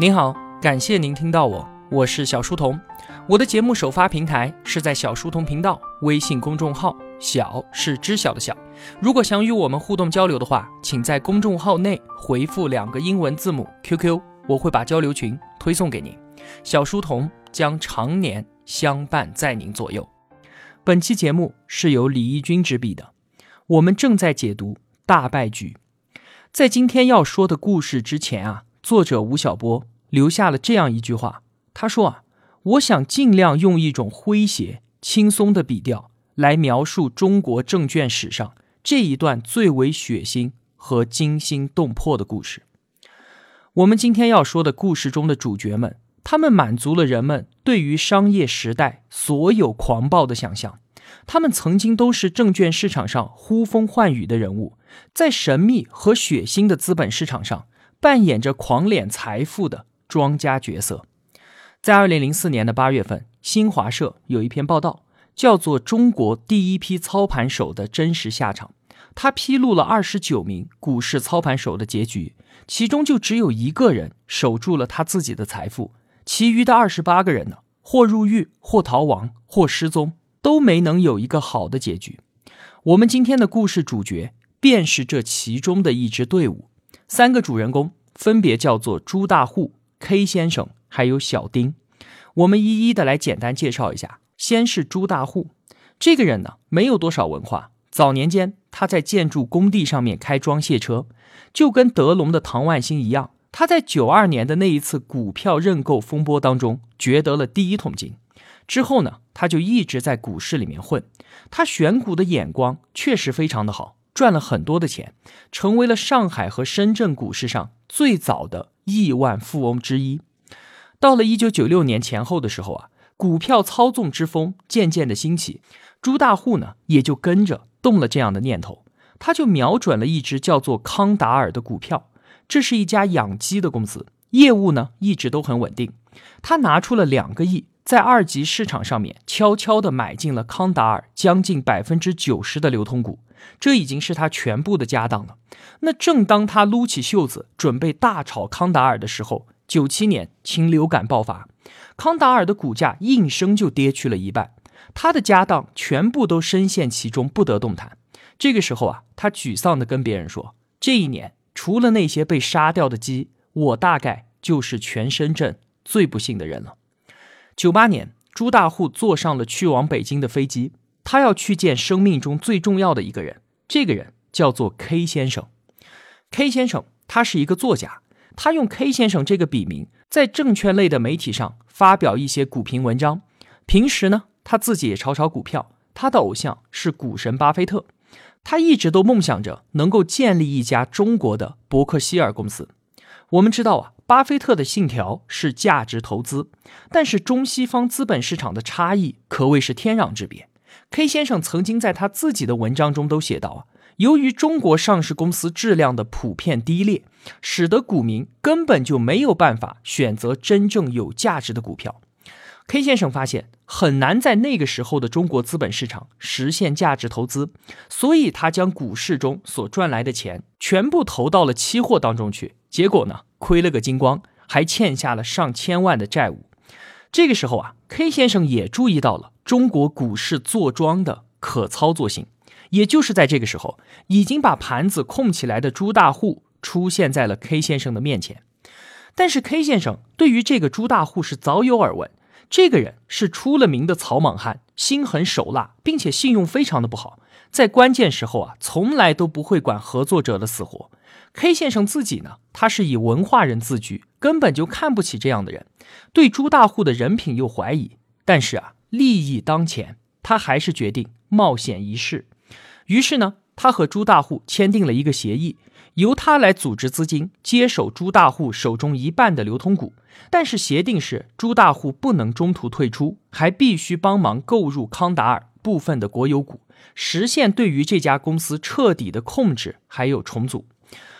您好，感谢您听到我，我是小书童。我的节目首发平台是在小书童频道微信公众号，小是知晓的小。如果想与我们互动交流的话，请在公众号内回复两个英文字母 QQ，我会把交流群推送给您。小书童将常年相伴在您左右。本期节目是由李义军执笔的，我们正在解读《大败局》。在今天要说的故事之前啊。作者吴晓波留下了这样一句话，他说：“啊，我想尽量用一种诙谐、轻松的笔调来描述中国证券史上这一段最为血腥和惊心动魄的故事。”我们今天要说的故事中的主角们，他们满足了人们对于商业时代所有狂暴的想象。他们曾经都是证券市场上呼风唤雨的人物，在神秘和血腥的资本市场上。扮演着狂敛财富的庄家角色，在二零零四年的八月份，新华社有一篇报道，叫做《中国第一批操盘手的真实下场》。他披露了二十九名股市操盘手的结局，其中就只有一个人守住了他自己的财富，其余的二十八个人呢，或入狱，或逃亡，或失踪，都没能有一个好的结局。我们今天的故事主角，便是这其中的一支队伍。三个主人公分别叫做朱大户、K 先生，还有小丁。我们一一的来简单介绍一下。先是朱大户，这个人呢没有多少文化。早年间他在建筑工地上面开装卸车，就跟德隆的唐万兴一样。他在九二年的那一次股票认购风波当中掘得了第一桶金。之后呢，他就一直在股市里面混。他选股的眼光确实非常的好。赚了很多的钱，成为了上海和深圳股市上最早的亿万富翁之一。到了一九九六年前后的时候啊，股票操纵之风渐渐的兴起，朱大户呢也就跟着动了这样的念头，他就瞄准了一只叫做康达尔的股票，这是一家养鸡的公司，业务呢一直都很稳定。他拿出了两个亿，在二级市场上面悄悄的买进了康达尔将近百分之九十的流通股。这已经是他全部的家当了。那正当他撸起袖子准备大炒康达尔的时候，九七年禽流感爆发，康达尔的股价应声就跌去了一半，他的家当全部都深陷其中，不得动弹。这个时候啊，他沮丧地跟别人说：“这一年除了那些被杀掉的鸡，我大概就是全深圳最不幸的人了。”九八年，朱大户坐上了去往北京的飞机。他要去见生命中最重要的一个人，这个人叫做 K 先生。K 先生他是一个作家，他用 K 先生这个笔名在证券类的媒体上发表一些股评文章。平时呢，他自己也炒炒股票。他的偶像是股神巴菲特，他一直都梦想着能够建立一家中国的伯克希尔公司。我们知道啊，巴菲特的信条是价值投资，但是中西方资本市场的差异可谓是天壤之别。K 先生曾经在他自己的文章中都写到啊，由于中国上市公司质量的普遍低劣，使得股民根本就没有办法选择真正有价值的股票。K 先生发现很难在那个时候的中国资本市场实现价值投资，所以他将股市中所赚来的钱全部投到了期货当中去，结果呢，亏了个精光，还欠下了上千万的债务。这个时候啊，K 先生也注意到了中国股市坐庄的可操作性。也就是在这个时候，已经把盘子空起来的朱大户出现在了 K 先生的面前。但是 K 先生对于这个朱大户是早有耳闻，这个人是出了名的草莽汉，心狠手辣，并且信用非常的不好，在关键时候啊，从来都不会管合作者的死活。K 先生自己呢，他是以文化人自居，根本就看不起这样的人，对朱大户的人品又怀疑。但是啊，利益当前，他还是决定冒险一试。于是呢，他和朱大户签订了一个协议，由他来组织资金，接手朱大户手中一半的流通股。但是协定是，朱大户不能中途退出，还必须帮忙购入康达尔部分的国有股，实现对于这家公司彻底的控制还有重组。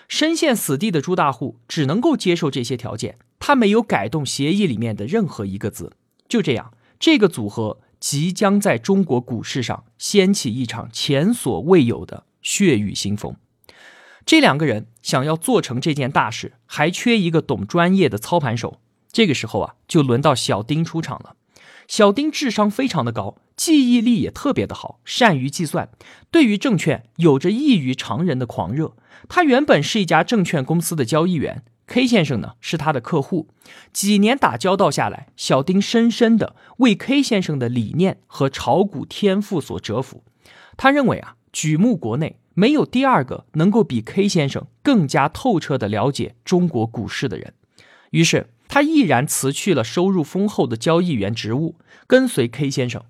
深陷死地的朱大户只能够接受这些条件，他没有改动协议里面的任何一个字。就这样，这个组合即将在中国股市上掀起一场前所未有的血雨腥风。这两个人想要做成这件大事，还缺一个懂专业的操盘手。这个时候啊，就轮到小丁出场了。小丁智商非常的高，记忆力也特别的好，善于计算，对于证券有着异于常人的狂热。他原本是一家证券公司的交易员，K 先生呢是他的客户。几年打交道下来，小丁深深的为 K 先生的理念和炒股天赋所折服。他认为啊，举目国内没有第二个能够比 K 先生更加透彻的了解中国股市的人。于是。他毅然辞去了收入丰厚的交易员职务，跟随 K 先生。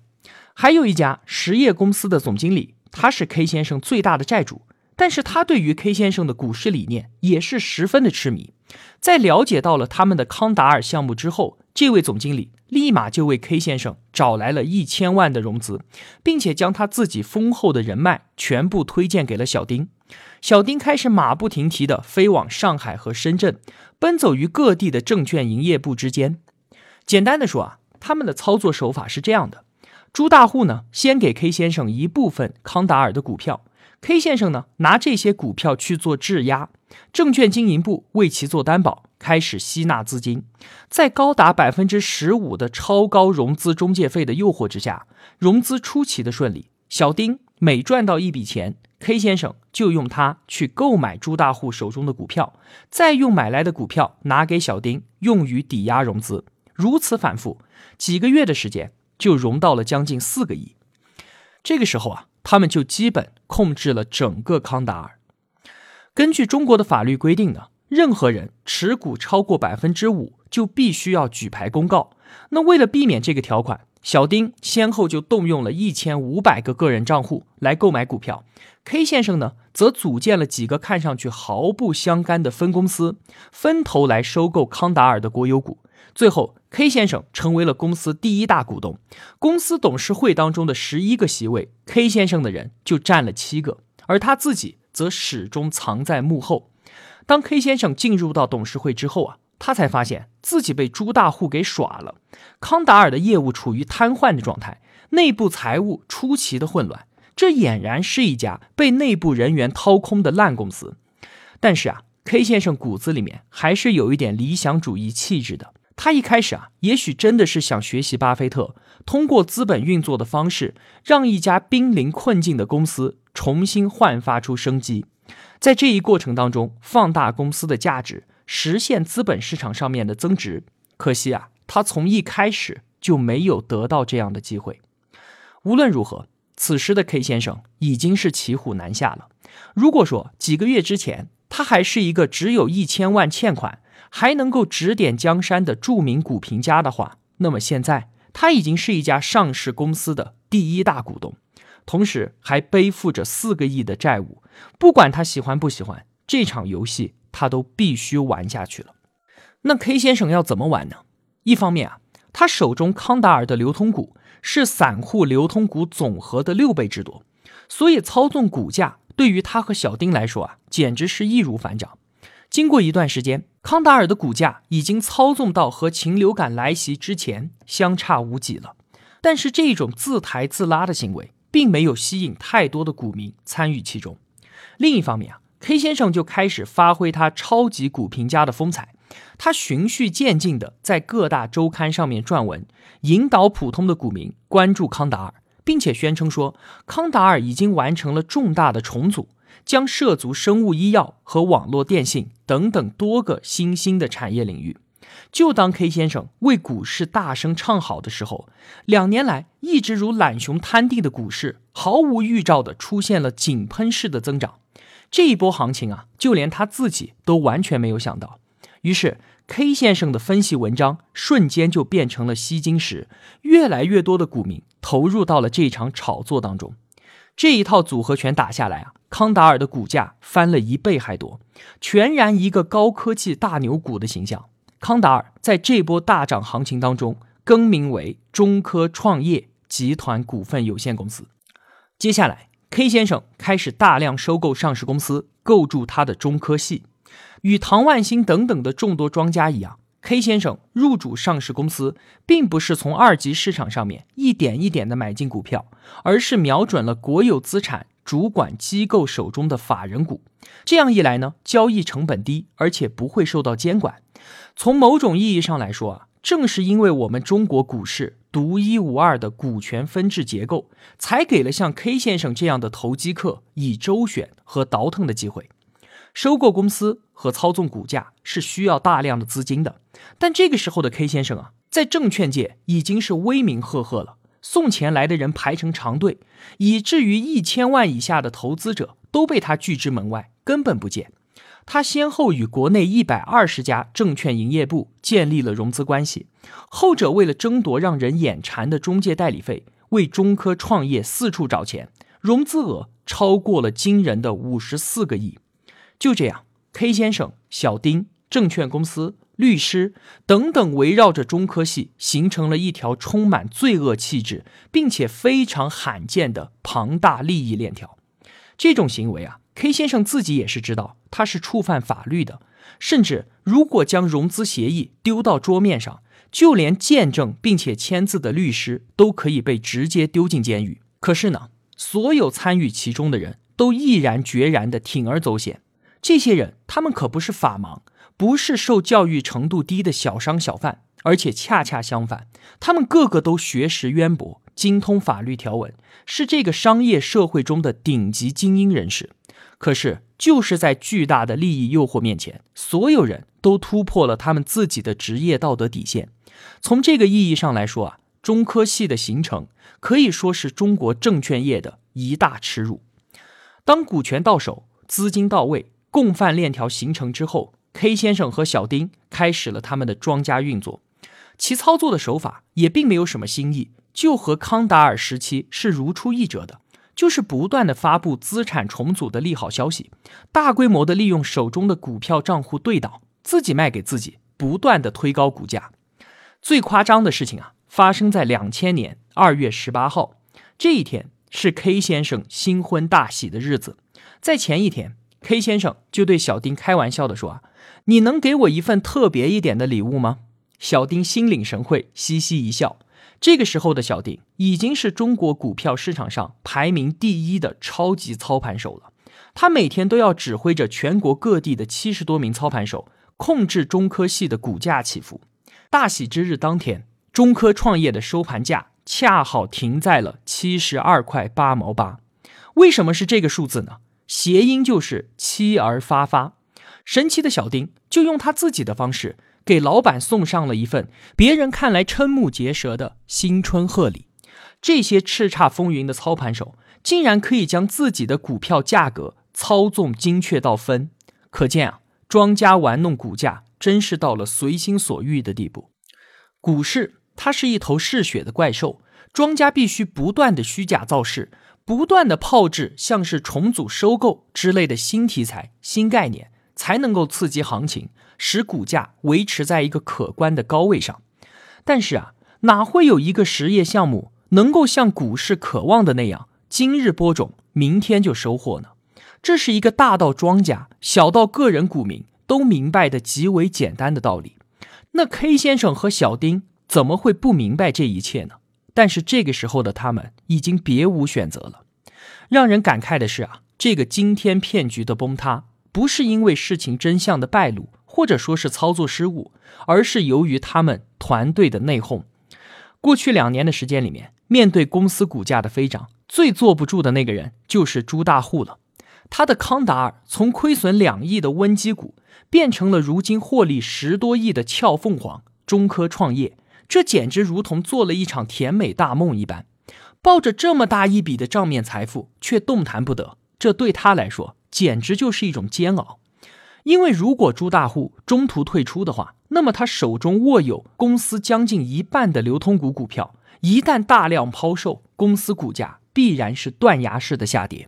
还有一家实业公司的总经理，他是 K 先生最大的债主，但是他对于 K 先生的股市理念也是十分的痴迷。在了解到了他们的康达尔项目之后，这位总经理立马就为 K 先生找来了一千万的融资，并且将他自己丰厚的人脉全部推荐给了小丁。小丁开始马不停蹄地飞往上海和深圳，奔走于各地的证券营业部之间。简单的说啊，他们的操作手法是这样的：朱大户呢，先给 K 先生一部分康达尔的股票，K 先生呢拿这些股票去做质押，证券经营部为其做担保，开始吸纳资金。在高达百分之十五的超高融资中介费的诱惑之下，融资出奇的顺利。小丁每赚到一笔钱。K 先生就用它去购买朱大户手中的股票，再用买来的股票拿给小丁用于抵押融资，如此反复，几个月的时间就融到了将近四个亿。这个时候啊，他们就基本控制了整个康达尔。根据中国的法律规定呢，任何人持股超过百分之五就必须要举牌公告。那为了避免这个条款，小丁先后就动用了一千五百个个人账户来购买股票，K 先生呢，则组建了几个看上去毫不相干的分公司，分头来收购康达尔的国有股。最后，K 先生成为了公司第一大股东，公司董事会当中的十一个席位，K 先生的人就占了七个，而他自己则始终藏在幕后。当 K 先生进入到董事会之后啊。他才发现自己被朱大户给耍了，康达尔的业务处于瘫痪的状态，内部财务出奇的混乱，这俨然是一家被内部人员掏空的烂公司。但是啊，K 先生骨子里面还是有一点理想主义气质的。他一开始啊，也许真的是想学习巴菲特，通过资本运作的方式，让一家濒临困境的公司重新焕发出生机，在这一过程当中，放大公司的价值。实现资本市场上面的增值，可惜啊，他从一开始就没有得到这样的机会。无论如何，此时的 K 先生已经是骑虎难下了。如果说几个月之前他还是一个只有一千万欠款，还能够指点江山的著名股评家的话，那么现在他已经是一家上市公司的第一大股东，同时还背负着四个亿的债务。不管他喜欢不喜欢这场游戏。他都必须玩下去了。那 K 先生要怎么玩呢？一方面啊，他手中康达尔的流通股是散户流通股总和的六倍之多，所以操纵股价对于他和小丁来说啊，简直是易如反掌。经过一段时间，康达尔的股价已经操纵到和禽流感来袭之前相差无几了。但是这种自抬自拉的行为，并没有吸引太多的股民参与其中。另一方面啊。K 先生就开始发挥他超级股评家的风采，他循序渐进地在各大周刊上面撰文，引导普通的股民关注康达尔，并且宣称说，康达尔已经完成了重大的重组，将涉足生物医药和网络电信等等多个新兴的产业领域。就当 K 先生为股市大声唱好的时候，两年来一直如懒熊摊地的股市，毫无预兆的出现了井喷式的增长。这一波行情啊，就连他自己都完全没有想到。于是，K 先生的分析文章瞬间就变成了吸金石，越来越多的股民投入到了这场炒作当中。这一套组合拳打下来啊，康达尔的股价翻了一倍还多，全然一个高科技大牛股的形象。康达尔在这波大涨行情当中更名为中科创业集团股份有限公司。接下来。K 先生开始大量收购上市公司，构筑他的中科系。与唐万新等等的众多庄家一样，K 先生入主上市公司，并不是从二级市场上面一点一点的买进股票，而是瞄准了国有资产，主管机构手中的法人股。这样一来呢，交易成本低，而且不会受到监管。从某种意义上来说啊，正是因为我们中国股市独一无二的股权分置结构，才给了像 K 先生这样的投机客以周旋和倒腾的机会。收购公司和操纵股价是需要大量的资金的，但这个时候的 K 先生啊，在证券界已经是威名赫赫了，送钱来的人排成长队，以至于一千万以下的投资者都被他拒之门外，根本不见。他先后与国内一百二十家证券营业部建立了融资关系，后者为了争夺让人眼馋的中介代理费，为中科创业四处找钱，融资额超过了惊人的五十四个亿。就这样，K 先生、小丁、证券公司、律师等等，围绕着中科系形成了一条充满罪恶气质并且非常罕见的庞大利益链条。这种行为啊。K 先生自己也是知道，他是触犯法律的，甚至如果将融资协议丢到桌面上，就连见证并且签字的律师都可以被直接丢进监狱。可是呢，所有参与其中的人都毅然决然地铤而走险。这些人，他们可不是法盲，不是受教育程度低的小商小贩，而且恰恰相反，他们个个都学识渊博，精通法律条文，是这个商业社会中的顶级精英人士。可是，就是在巨大的利益诱惑面前，所有人都突破了他们自己的职业道德底线。从这个意义上来说啊，中科系的形成可以说是中国证券业的一大耻辱。当股权到手、资金到位、共犯链条形成之后，K 先生和小丁开始了他们的庄家运作。其操作的手法也并没有什么新意，就和康达尔时期是如出一辙的。就是不断的发布资产重组的利好消息，大规模的利用手中的股票账户对倒，自己卖给自己，不断的推高股价。最夸张的事情啊，发生在两千年二月十八号，这一天是 K 先生新婚大喜的日子。在前一天，K 先生就对小丁开玩笑的说啊：“你能给我一份特别一点的礼物吗？”小丁心领神会，嘻嘻一笑。这个时候的小丁已经是中国股票市场上排名第一的超级操盘手了。他每天都要指挥着全国各地的七十多名操盘手，控制中科系的股价起伏。大喜之日当天，中科创业的收盘价恰好停在了七十二块八毛八。为什么是这个数字呢？谐音就是妻儿发发。神奇的小丁就用他自己的方式。给老板送上了一份别人看来瞠目结舌的新春贺礼。这些叱咤风云的操盘手竟然可以将自己的股票价格操纵精确到分，可见啊，庄家玩弄股价真是到了随心所欲的地步。股市它是一头嗜血的怪兽，庄家必须不断的虚假造势，不断的炮制像是重组、收购之类的新题材、新概念，才能够刺激行情。使股价维持在一个可观的高位上，但是啊，哪会有一个实业项目能够像股市渴望的那样，今日播种，明天就收获呢？这是一个大到庄家，小到个人股民都明白的极为简单的道理。那 K 先生和小丁怎么会不明白这一切呢？但是这个时候的他们已经别无选择了。让人感慨的是啊，这个惊天骗局的崩塌，不是因为事情真相的败露。或者说是操作失误，而是由于他们团队的内讧。过去两年的时间里面，面对公司股价的飞涨，最坐不住的那个人就是朱大户了。他的康达尔从亏损两亿的温基股，变成了如今获利十多亿的俏凤凰中科创业，这简直如同做了一场甜美大梦一般。抱着这么大一笔的账面财富，却动弹不得，这对他来说简直就是一种煎熬。因为如果朱大户中途退出的话，那么他手中握有公司将近一半的流通股股票，一旦大量抛售，公司股价必然是断崖式的下跌。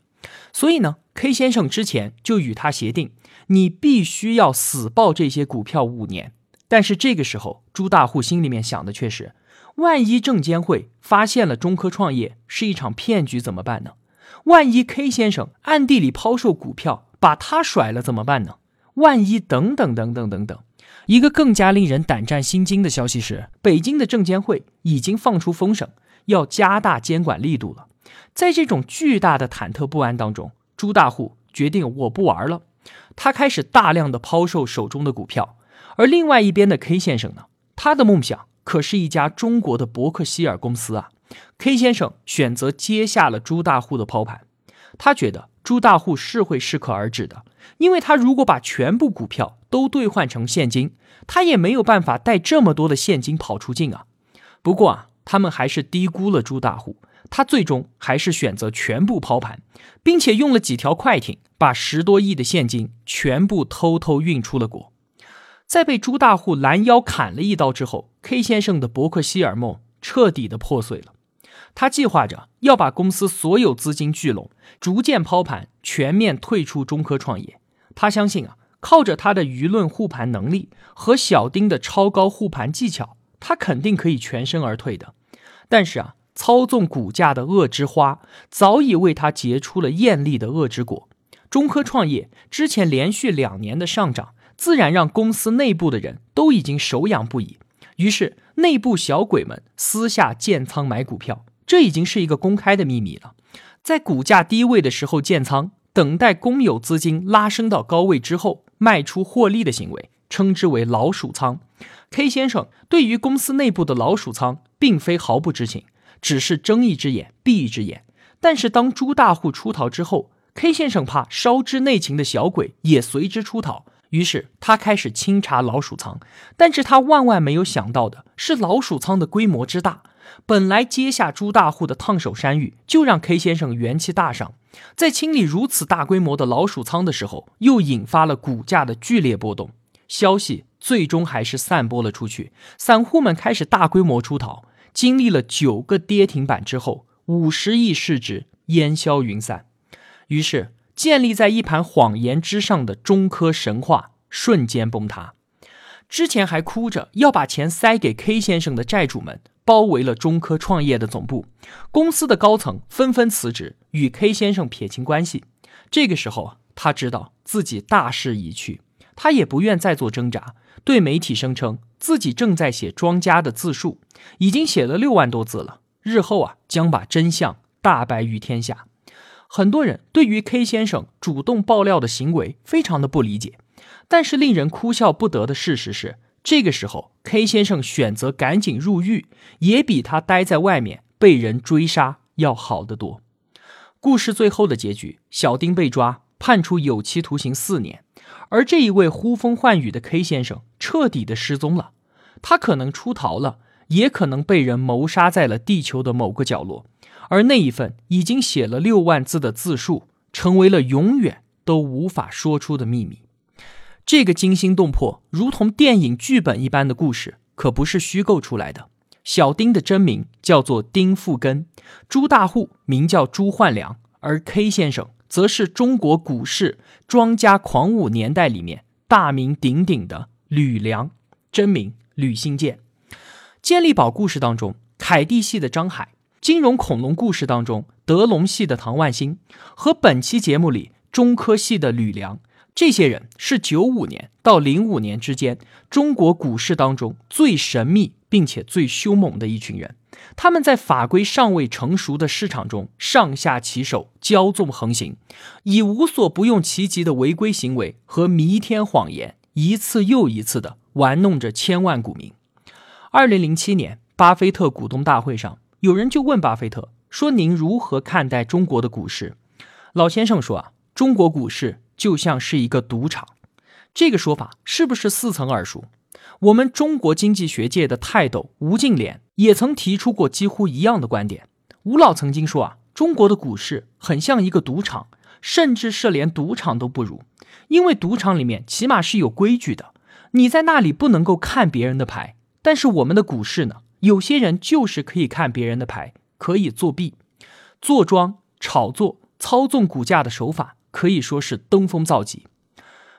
所以呢，K 先生之前就与他协定，你必须要死抱这些股票五年。但是这个时候，朱大户心里面想的却是：万一证监会发现了中科创业是一场骗局怎么办呢？万一 K 先生暗地里抛售股票把他甩了怎么办呢？万一等等等等等等，一个更加令人胆战心惊的消息是，北京的证监会已经放出风声，要加大监管力度了。在这种巨大的忐忑不安当中，朱大户决定我不玩了，他开始大量的抛售手中的股票。而另外一边的 K 先生呢，他的梦想可是一家中国的伯克希尔公司啊。K 先生选择接下了朱大户的抛盘，他觉得朱大户是会适可而止的，因为他如果把全部股票都兑换成现金，他也没有办法带这么多的现金跑出境啊。不过啊，他们还是低估了朱大户，他最终还是选择全部抛盘，并且用了几条快艇，把十多亿的现金全部偷偷运出了国。在被朱大户拦腰砍了一刀之后，K 先生的伯克希尔梦彻底的破碎了。他计划着要把公司所有资金聚拢，逐渐抛盘，全面退出中科创业。他相信啊，靠着他的舆论护盘能力和小丁的超高护盘技巧，他肯定可以全身而退的。但是啊，操纵股价的恶之花早已为他结出了艳丽的恶之果。中科创业之前连续两年的上涨，自然让公司内部的人都已经手痒不已。于是，内部小鬼们私下建仓买股票。这已经是一个公开的秘密了，在股价低位的时候建仓，等待公有资金拉升到高位之后卖出获利的行为，称之为老鼠仓。K 先生对于公司内部的老鼠仓并非毫不知情，只是睁一只眼闭一只眼。但是当朱大户出逃之后，K 先生怕烧知内情的小鬼也随之出逃，于是他开始清查老鼠仓。但是他万万没有想到的是，老鼠仓的规模之大。本来接下朱大户的烫手山芋，就让 K 先生元气大伤。在清理如此大规模的老鼠仓的时候，又引发了股价的剧烈波动。消息最终还是散播了出去，散户们开始大规模出逃。经历了九个跌停板之后，五十亿市值烟消云散。于是，建立在一盘谎言之上的中科神话瞬间崩塌。之前还哭着要把钱塞给 K 先生的债主们。包围了中科创业的总部，公司的高层纷纷辞职，与 K 先生撇清关系。这个时候，他知道自己大势已去，他也不愿再做挣扎，对媒体声称自己正在写庄家的自述，已经写了六万多字了，日后啊将把真相大白于天下。很多人对于 K 先生主动爆料的行为非常的不理解，但是令人哭笑不得的事实是。这个时候，K 先生选择赶紧入狱，也比他待在外面被人追杀要好得多。故事最后的结局，小丁被抓，判处有期徒刑四年，而这一位呼风唤雨的 K 先生彻底的失踪了。他可能出逃了，也可能被人谋杀在了地球的某个角落，而那一份已经写了六万字的自述，成为了永远都无法说出的秘密。这个惊心动魄、如同电影剧本一般的故事，可不是虚构出来的。小丁的真名叫做丁富根，朱大户名叫朱焕良，而 K 先生则是中国股市庄家狂舞年代里面大名鼎鼎的吕梁，真名吕新建。健力宝故事当中，凯蒂系的张海；金融恐龙故事当中，德隆系的唐万新，和本期节目里中科系的吕梁。这些人是九五年到零五年之间中国股市当中最神秘并且最凶猛的一群人。他们在法规尚未成熟的市场中上下其手，骄纵横行，以无所不用其极的违规行为和弥天谎言，一次又一次的玩弄着千万股民。二零零七年，巴菲特股东大会上，有人就问巴菲特说：“您如何看待中国的股市？”老先生说：“啊，中国股市。”就像是一个赌场，这个说法是不是似曾耳熟？我们中国经济学界的泰斗吴敬琏也曾提出过几乎一样的观点。吴老曾经说啊，中国的股市很像一个赌场，甚至是连赌场都不如，因为赌场里面起码是有规矩的，你在那里不能够看别人的牌。但是我们的股市呢，有些人就是可以看别人的牌，可以作弊、坐庄、炒作、操纵股价的手法。可以说是登峰造极。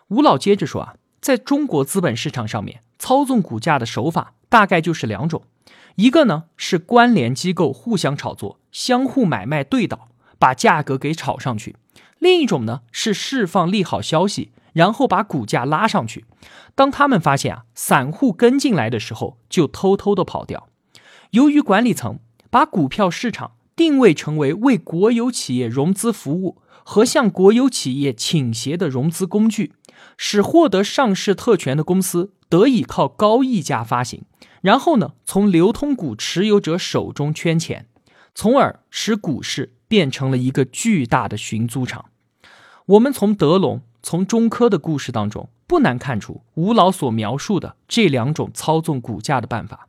吴老接着说啊，在中国资本市场上面，操纵股价的手法大概就是两种：一个呢是关联机构互相炒作，相互买卖对倒，把价格给炒上去；另一种呢是释放利好消息，然后把股价拉上去。当他们发现啊散户跟进来的时候，就偷偷的跑掉。由于管理层把股票市场定位成为为国有企业融资服务和向国有企业倾斜的融资工具，使获得上市特权的公司得以靠高溢价发行，然后呢，从流通股持有者手中圈钱，从而使股市变成了一个巨大的寻租场。我们从德隆、从中科的故事当中，不难看出吴老所描述的这两种操纵股价的办法。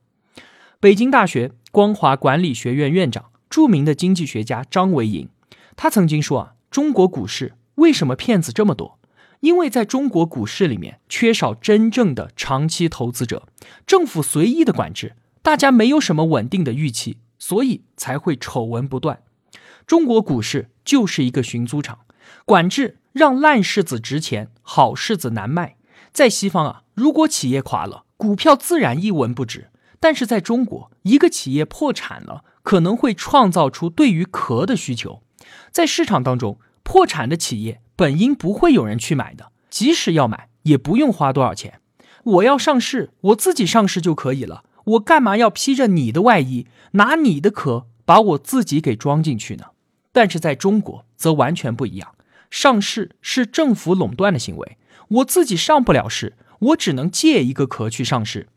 北京大学光华管理学院院长。著名的经济学家张维迎，他曾经说啊，中国股市为什么骗子这么多？因为在中国股市里面缺少真正的长期投资者，政府随意的管制，大家没有什么稳定的预期，所以才会丑闻不断。中国股市就是一个寻租场，管制让烂柿子值钱，好柿子难卖。在西方啊，如果企业垮了，股票自然一文不值；但是在中国，一个企业破产了。可能会创造出对于壳的需求，在市场当中，破产的企业本应不会有人去买的，即使要买，也不用花多少钱。我要上市，我自己上市就可以了，我干嘛要披着你的外衣，拿你的壳把我自己给装进去呢？但是在中国则完全不一样，上市是政府垄断的行为，我自己上不了市，我只能借一个壳去上市。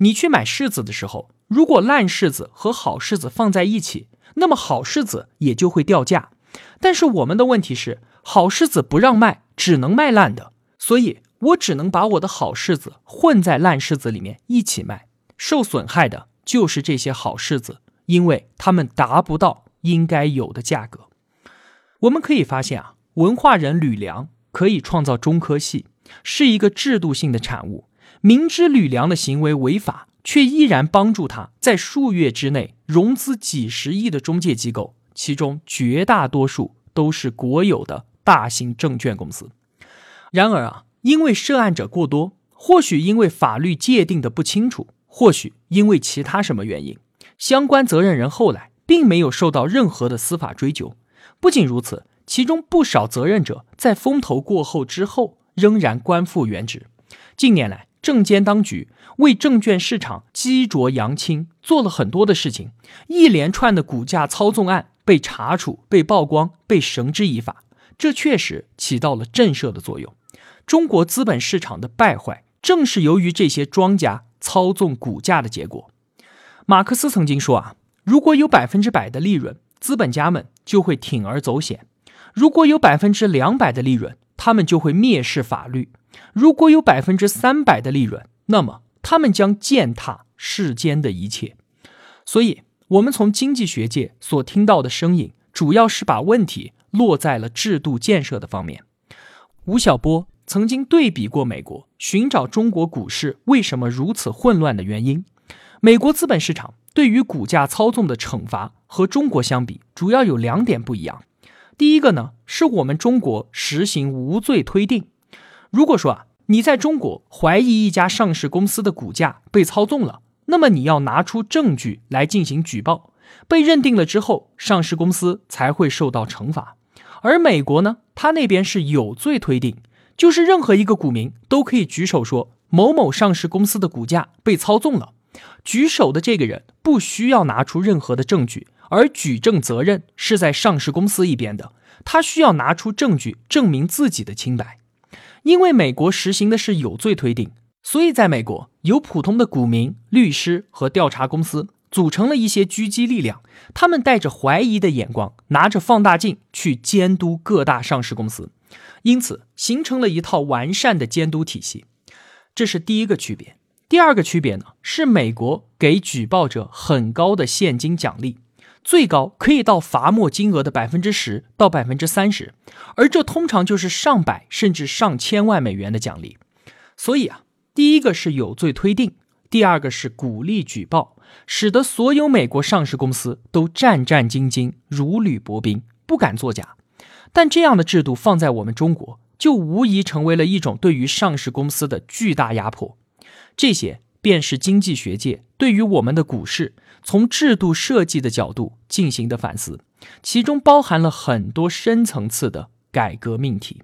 你去买柿子的时候。如果烂柿子和好柿子放在一起，那么好柿子也就会掉价。但是我们的问题是，好柿子不让卖，只能卖烂的，所以我只能把我的好柿子混在烂柿子里面一起卖。受损害的就是这些好柿子，因为它们达不到应该有的价格。我们可以发现啊，文化人吕梁可以创造中科系，是一个制度性的产物。明知吕梁的行为违法。却依然帮助他在数月之内融资几十亿的中介机构，其中绝大多数都是国有的大型证券公司。然而啊，因为涉案者过多，或许因为法律界定的不清楚，或许因为其他什么原因，相关责任人后来并没有受到任何的司法追究。不仅如此，其中不少责任者在风头过后之后仍然官复原职。近年来，证监当局为证券市场激浊扬清做了很多的事情，一连串的股价操纵案被查处、被曝光、被绳之以法，这确实起到了震慑的作用。中国资本市场的败坏，正是由于这些庄家操纵股价的结果。马克思曾经说啊，如果有百分之百的利润，资本家们就会铤而走险；如果有百分之两百的利润，他们就会蔑视法律。如果有百分之三百的利润，那么他们将践踏世间的一切。所以，我们从经济学界所听到的声音，主要是把问题落在了制度建设的方面。吴晓波曾经对比过美国，寻找中国股市为什么如此混乱的原因。美国资本市场对于股价操纵的惩罚和中国相比，主要有两点不一样。第一个呢，是我们中国实行无罪推定。如果说啊，你在中国怀疑一家上市公司的股价被操纵了，那么你要拿出证据来进行举报，被认定了之后，上市公司才会受到惩罚。而美国呢，它那边是有罪推定，就是任何一个股民都可以举手说某某上市公司的股价被操纵了，举手的这个人不需要拿出任何的证据，而举证责任是在上市公司一边的，他需要拿出证据证明自己的清白。因为美国实行的是有罪推定，所以在美国有普通的股民、律师和调查公司组成了一些狙击力量，他们带着怀疑的眼光，拿着放大镜去监督各大上市公司，因此形成了一套完善的监督体系。这是第一个区别。第二个区别呢，是美国给举报者很高的现金奖励。最高可以到罚没金额的百分之十到百分之三十，而这通常就是上百甚至上千万美元的奖励。所以啊，第一个是有罪推定，第二个是鼓励举报，使得所有美国上市公司都战战兢兢、如履薄冰，不敢作假。但这样的制度放在我们中国，就无疑成为了一种对于上市公司的巨大压迫。这些便是经济学界对于我们的股市。从制度设计的角度进行的反思，其中包含了很多深层次的改革命题。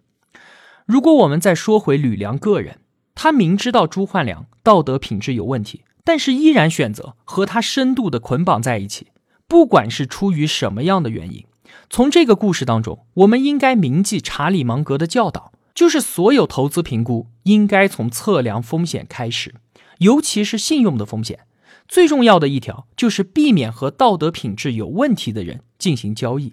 如果我们再说回吕梁个人，他明知道朱焕良道德品质有问题，但是依然选择和他深度的捆绑在一起，不管是出于什么样的原因，从这个故事当中，我们应该铭记查理芒格的教导，就是所有投资评估应该从测量风险开始，尤其是信用的风险。最重要的一条就是避免和道德品质有问题的人进行交易。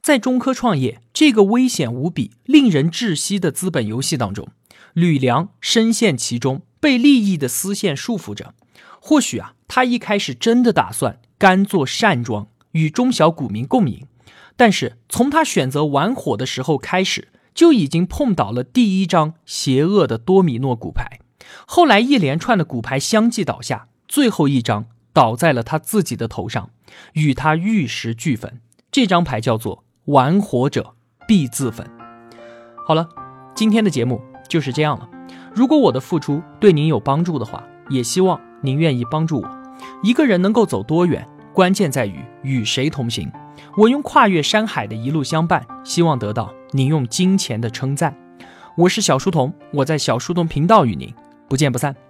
在中科创业这个危险无比、令人窒息的资本游戏当中，吕梁深陷其中，被利益的丝线束缚着。或许啊，他一开始真的打算甘做善庄，与中小股民共赢。但是从他选择玩火的时候开始，就已经碰倒了第一张邪恶的多米诺骨牌。后来一连串的骨牌相继倒下。最后一张倒在了他自己的头上，与他玉石俱焚。这张牌叫做“玩火者必自焚”。好了，今天的节目就是这样了。如果我的付出对您有帮助的话，也希望您愿意帮助我。一个人能够走多远，关键在于与谁同行。我用跨越山海的一路相伴，希望得到您用金钱的称赞。我是小书童，我在小书童频道与您不见不散。